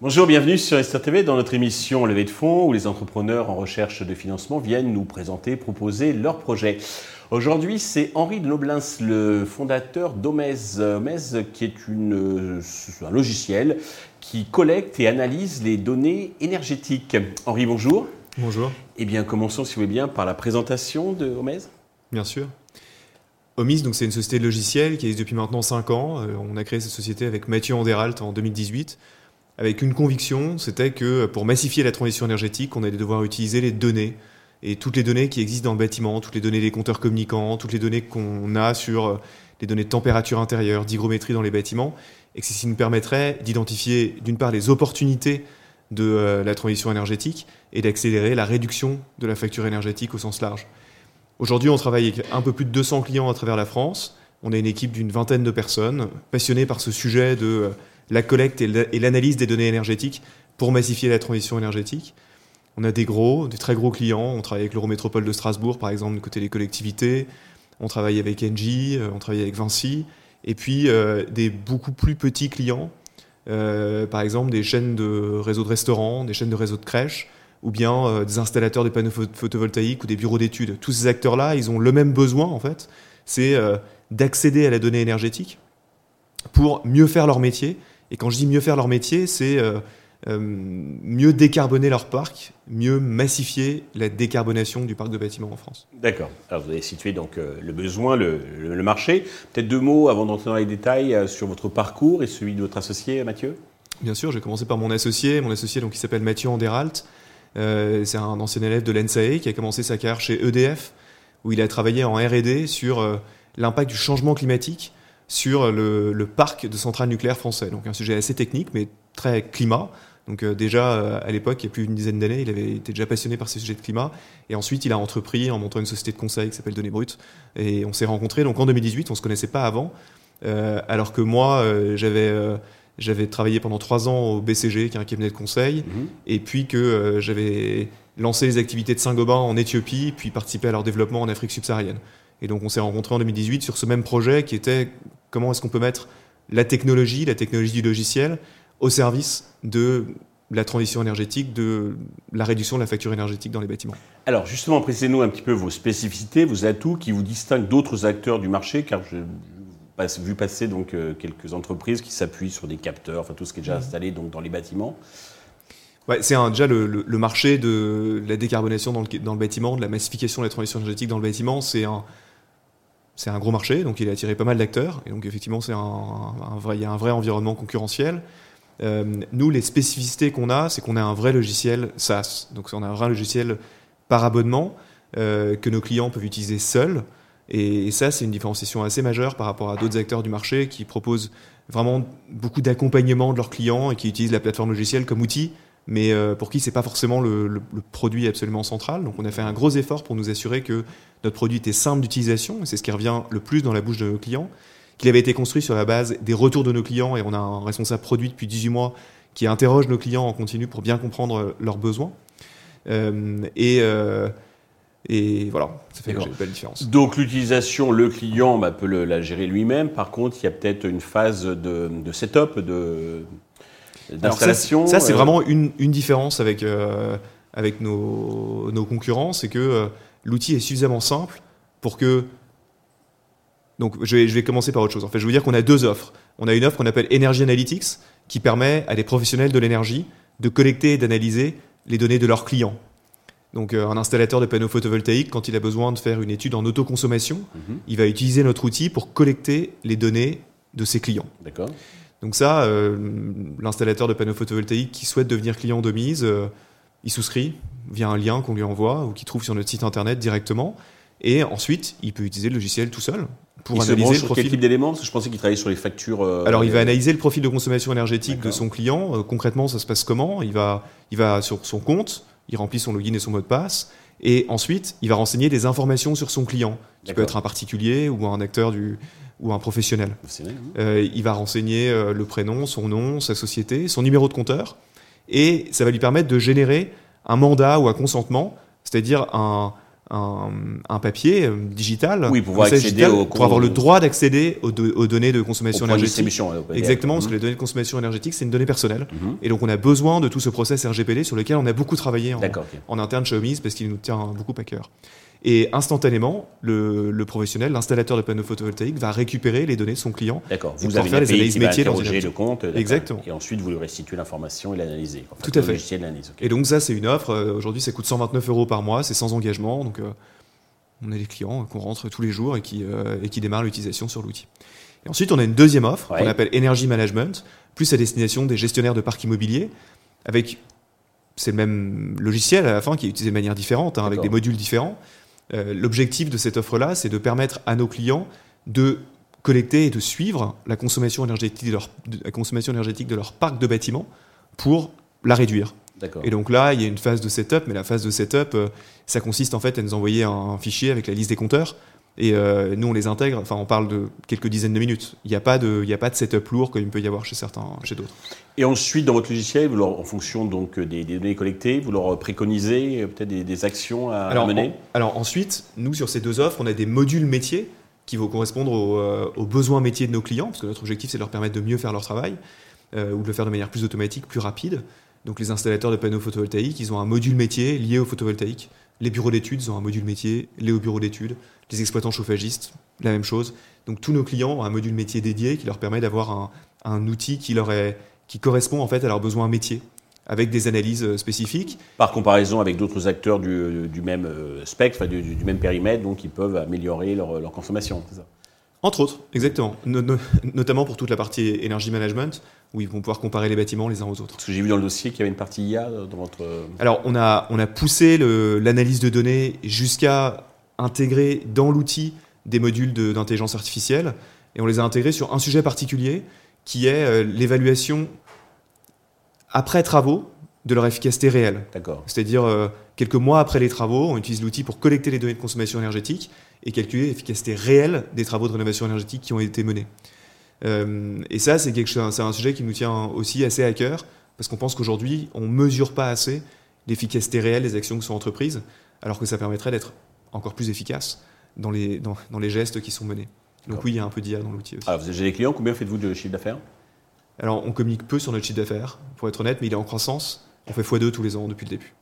Bonjour, bienvenue sur Esther TV dans notre émission Levée de fonds où les entrepreneurs en recherche de financement viennent nous présenter, proposer leurs projets. Aujourd'hui, c'est Henri de Noblins, le fondateur d'Omez. Omez, qui est une, un logiciel qui collecte et analyse les données énergétiques. Henri, bonjour. Bonjour. Eh bien, commençons, si vous voulez bien, par la présentation de Omez. Bien sûr. Omis, donc c'est une société de logiciels qui existe depuis maintenant 5 ans. Euh, on a créé cette société avec Mathieu Anderalt en 2018 avec une conviction, c'était que pour massifier la transition énergétique, on allait devoir utiliser les données et toutes les données qui existent dans le bâtiment, toutes les données des compteurs communicants, toutes les données qu'on a sur euh, les données de température intérieure, d'hygrométrie dans les bâtiments, et que ceci nous permettrait d'identifier d'une part les opportunités de euh, la transition énergétique et d'accélérer la réduction de la facture énergétique au sens large. Aujourd'hui, on travaille avec un peu plus de 200 clients à travers la France. On a une équipe d'une vingtaine de personnes passionnées par ce sujet de euh, la collecte et l'analyse des données énergétiques pour massifier la transition énergétique. On a des gros, des très gros clients. On travaille avec l'Eurométropole de Strasbourg, par exemple, du côté des collectivités. On travaille avec Engie, euh, on travaille avec Vinci. Et puis des beaucoup plus petits clients, par exemple des chaînes de réseaux de restaurants, des chaînes de réseaux de crèches, ou bien des installateurs de panneaux photovoltaïques ou des bureaux d'études. Tous ces acteurs-là, ils ont le même besoin, en fait, c'est d'accéder à la donnée énergétique pour mieux faire leur métier et quand je dis mieux faire leur métier, c'est euh, euh, mieux décarboner leur parc, mieux massifier la décarbonation du parc de bâtiments en France. D'accord. Alors vous avez situé donc euh, le besoin, le, marché. Peut-être deux mots avant d'entrer dans les détails sur votre parcours et celui de votre associé Mathieu? Bien sûr, j'ai commencé par mon associé, mon associé donc qui s'appelle Mathieu Anderalt. c'est un ancien élève de l'ENSAE qui a commencé sa carrière chez EDF, où il a travaillé en R&D sur l'impact du changement climatique sur le, parc de centrales nucléaires français. Donc un sujet assez technique, mais très climat. Donc euh, déjà, euh, à l'époque, il y a plus d'une dizaine d'années, il avait été déjà passionné par ces sujets de climat. Et ensuite, il a entrepris en montant une société de conseil qui s'appelle Données Brutes. Et on s'est rencontrés donc en 2018, on se connaissait pas avant. Euh, alors que moi, j'avais j'avais travaillé pendant trois ans au BCG, qui est un cabinet de conseil, mhm. et puis que j'avais lancé les activités de Saint-Gobain en Éthiopie, puis participé à leur développement en Afrique subsaharienne. Et donc on s'est rencontrés en 2018 sur ce même projet qui était comment est-ce qu'on peut mettre la technologie, la technologie du logiciel, au service de la transition énergétique, de la réduction de la facture énergétique dans les bâtiments. Alors justement, précisez-nous un petit peu vos spécificités, vos atouts qui vous distinguent d'autres acteurs du marché, car j'ai vu passer donc euh, quelques entreprises qui s'appuient sur des capteurs, enfin tout ce qui est déjà mmh. installé donc dans les bâtiments. Ouais, c'est déjà le, le, marché de la décarbonation dans le, dans le bâtiment, de la massification de la transition énergétique dans le bâtiment, c'est un, c'est un gros marché, donc il a attiré pas mal d'acteurs, et donc effectivement, c'est un, vrai, il y a un vrai environnement concurrentiel. Euh, nous, les spécificités qu'on a, c'est qu'on a un vrai logiciel SaaS, donc on a un vrai logiciel par abonnement euh, que nos clients peuvent utiliser seuls, et, ça, c'est une différenciation assez majeure par rapport à d'autres acteurs du marché qui proposent vraiment beaucoup d'accompagnement de leurs clients et qui utilisent la plateforme logicielle comme outil, mais euh, pour qui c'est pas forcément le, le, produit absolument central. Donc on a fait un gros effort pour nous assurer que notre produit était simple d'utilisation, et c'est ce qui revient le plus dans la bouche de nos clients, qu'il avait été construit sur la base des retours de nos clients, et on a un responsable produit depuis 18 mois qui interroge nos clients en continu pour bien comprendre euh, leurs besoins. Euh, et, euh, et voilà, ça fait une belle différence. Donc l'utilisation, le client bah, peut la gérer lui-même. Par contre, il y a peut-être une phase de, de setup, de, d'installation. Ça, c'est vraiment une, une, différence avec, avec nos, nos concurrents, c'est que l'outil est suffisamment simple pour que. Donc, je vais, je vais, commencer par autre chose. En fait, je veux dire qu'on a deux offres. On a une offre qu'on appelle Energy Analytics, qui permet à des professionnels de l'énergie de collecter et d'analyser les données de leurs clients. Donc, euh, un installateur de panneaux photovoltaïques, quand il a besoin de faire une étude en autoconsommation, mhm. il va utiliser notre outil pour collecter les données de ses clients. D'accord. Donc ça, euh, l'installateur de panneaux photovoltaïques qui souhaite devenir client de mise, euh, il souscrit via un lien qu'on lui envoie ou qu'il trouve sur notre site internet directement. Et ensuite, il peut utiliser le logiciel tout seul pour analyser le profil. Quel type d'éléments Parce que je pensais qu'il travaillait sur les factures. Euh, Alors, il va analyser le profil de consommation énergétique de son client. Euh, concrètement, ça se passe comment Il va, il va sur son compte, il remplit son login et son mot de passe, et ensuite, il va renseigner des informations sur son client, qui peut être un particulier ou un acteur du ou un professionnel. Euh, il va renseigner le prénom, son nom, sa société, son numéro de compteur, et ça va lui permettre de générer un mandat ou un consentement, c'est-à-dire un, un, papier euh, digital. Oui, pour, accéder pour avoir le droit d'accéder aux, données de consommation énergétique. Exactement, parce que mhm. les données de consommation énergétique, c'est une donnée personnelle. Mhm. Et donc, on a besoin de tout ce process RGPD sur lequel on a beaucoup travaillé en, en interne chez Omise parce qu'il nous tient beaucoup à cœur. Et instantanément, le, professionnel, l'installateur de panneaux photovoltaïques va récupérer les données de son client. D'accord. Vous avez faire les analyses métiers dans le compte. Exactement. Et ensuite, vous lui restituez l'information et l'analyser. Tout à fait. Et donc ça, c'est une offre. Euh, aujourd'hui, ça coûte 129 euros par mois. C'est sans engagement. Donc euh, on a des clients qu'on rentre tous les jours et qui, euh, et qui démarrent l'utilisation sur l'outil. Et ensuite, on a une deuxième offre qu'on appelle Energy Management, plus à destination des gestionnaires de parcs immobiliers, avec c'est le même logiciel à la fin qui est utilisé de manière différente, hein, avec des modules différents. Euh, l'objectif de cette offre-là, c'est de permettre à nos clients de collecter et de suivre la consommation énergétique de leur, la consommation énergétique de leur parc de bâtiments pour la réduire. Et donc là, il y a une phase de setup, mais la phase de setup, euh, ça consiste en fait à nous envoyer un, fichier avec la liste des compteurs. Et euh, nous, on les intègre, enfin, on parle de quelques dizaines de minutes. Il n'y a, pas de, il a pas de setup lourd comme il peut y avoir chez certains, chez d'autres. Et ensuite, dans votre logiciel, vous leur, en fonction donc des, données collectées, vous leur préconisez euh, peut-être des, actions à, mener Alors ensuite, nous, sur ces deux offres, on a des modules métiers qui vont correspondre aux, besoins métiers de nos clients, parce que notre objectif, c'est de leur permettre de mieux faire leur travail, ou de le faire de manière plus automatique, plus rapide. Donc les installateurs de panneaux photovoltaïques, ils ont un module métier lié au photovoltaïque. Les bureaux d'études ont un module métier lié au bureau d'études. Les exploitants chauffagistes, la même chose. Donc tous nos clients ont un module métier dédié qui leur permet d'avoir un, outil qui, leur est, qui correspond en fait à leurs besoins métiers avec des analyses euh, spécifiques. Par comparaison avec d'autres acteurs du, même euh, spectre, du, même périmètre, donc ils peuvent améliorer leur, consommation, entre autres, exactement. notamment pour toute la partie énergie management, où ils vont pouvoir comparer les bâtiments les uns aux autres. Parce que j'ai vu dans le dossier qu'il y avait une partie IA dans votre... Alors, on a, on a poussé l'analyse de données jusqu'à intégrer dans l'outil des modules d'intelligence artificielle, et on les a intégrés sur un sujet particulier, qui est euh, l'évaluation après travaux de leur efficacité réelle. D'accord. C'est-à-dire, euh, quelques mois après les travaux, on utilise l'outil pour collecter les données de consommation énergétique et calculer l'efficacité réelle des travaux de rénovation énergétique qui ont été menés. Euh, et ça, c'est un sujet qui nous tient aussi assez à cœur, parce qu'on pense qu'aujourd'hui, on ne mesure pas assez l'efficacité réelle des actions qui sont entreprises, alors que ça permettrait d'être encore plus efficace dans les, dans, les gestes qui sont menés. Donc oui, il y a un peu d'IA dans l'outil aussi. Alors, vous avez des clients, combien faites-vous de chiffre d'affaires? Alors, on communique peu sur notre chiffre d'affaires, pour être honnête, mais il est en croissance. On fait x2 tous les ans depuis le début.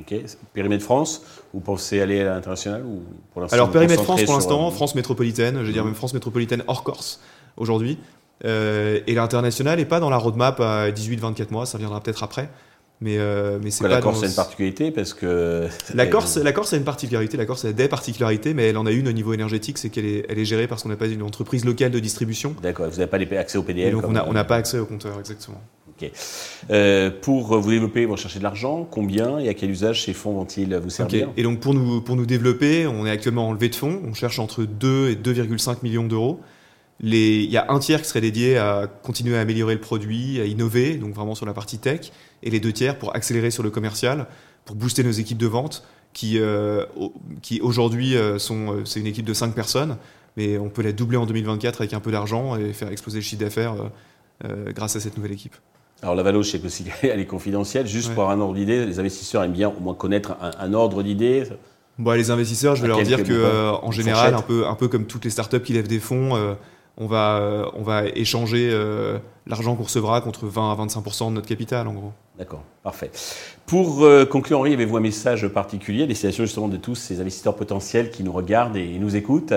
Ok. Périmètre France, vous pensez aller à l'international ou pour Alors périmètre France pour l'instant, euh, France métropolitaine, je veux dire mmh. même France métropolitaine hors Corse aujourd'hui. Euh, et l'international n'est pas dans la roadmap à 18-24 mois, ça viendra peut-être après. Mais, euh, mais c'est pas la Corse a une particularité parce que la Corse, la Corse a une particularité. La Corse a des particularités, mais elle en a une au niveau énergétique, c'est qu'elle est, elle est gérée parce qu'on n'a pas une entreprise locale de distribution. D'accord. Vous n'avez pas accès au PDL. donc on n'a pas accès au compteur exactement. Euh, pour vous développer, vous recherchez de l'argent. Combien et à quel usage ces fonds vont-ils vous servir Et donc pour nous, pour nous développer, on est actuellement en levée de fonds. On cherche entre 2 et 2,5 millions d'euros. Il y a un tiers qui serait dédié à continuer à améliorer le produit, à innover, donc vraiment sur la partie tech, et les deux tiers pour accélérer sur le commercial, pour booster nos équipes de vente, qui, euh, qui aujourd'hui euh, sont, c'est une équipe de 5 personnes, mais on peut la doubler en 2024 avec un peu d'argent et faire exploser le chiffre d'affaires grâce à cette nouvelle équipe. Alors la Valo, je sais que elle est confidentielle. Juste pour un ordre d'idée, les investisseurs aiment bien au moins connaître un, ordre d'idée. Bon, les investisseurs, je vais leur dire que euh, en général, un peu, un peu comme toutes les startups qui lèvent des fonds, euh, on, va, euh, on va échanger l'argent qu'on recevra contre 20 à 25 de notre capital, en gros. D'accord, parfait. Pour conclure, Henri, avez-vous un message particulier à destination justement de tous ces investisseurs potentiels qui nous regardent et nous écoutent?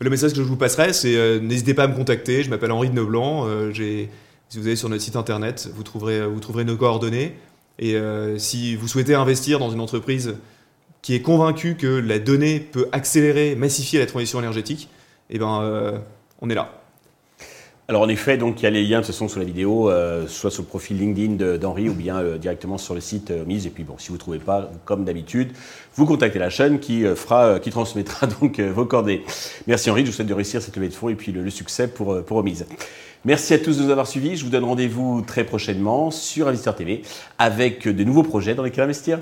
Le message que je vous passerai, c'est n'hésitez pas à me contacter. Je m'appelle Henri de Neublanc. j'ai si vous allez sur notre site internet, vous trouverez, nos coordonnées. Et euh, si vous souhaitez investir dans une entreprise qui est convaincue que la donnée peut accélérer, massifier la transition énergétique, eh ben, euh, on est là. Alors en effet, donc il y a les liens de toute façon sur la vidéo, euh, soit sur le profil LinkedIn d'Henri ou bien euh, directement sur le site euh, Mise. Et puis bon, si vous ne trouvez pas, comme d'habitude, vous contactez la chaîne qui fera, qui transmettra donc vos coordonnées. Merci Henri, je vous souhaite de réussir cette levée de fonds et puis le, succès pour, pour Mise. Merci à tous de nous avoir suivis. Je vous donne rendez-vous très prochainement sur Investir TV avec de nouveaux projets dans lesquels investir.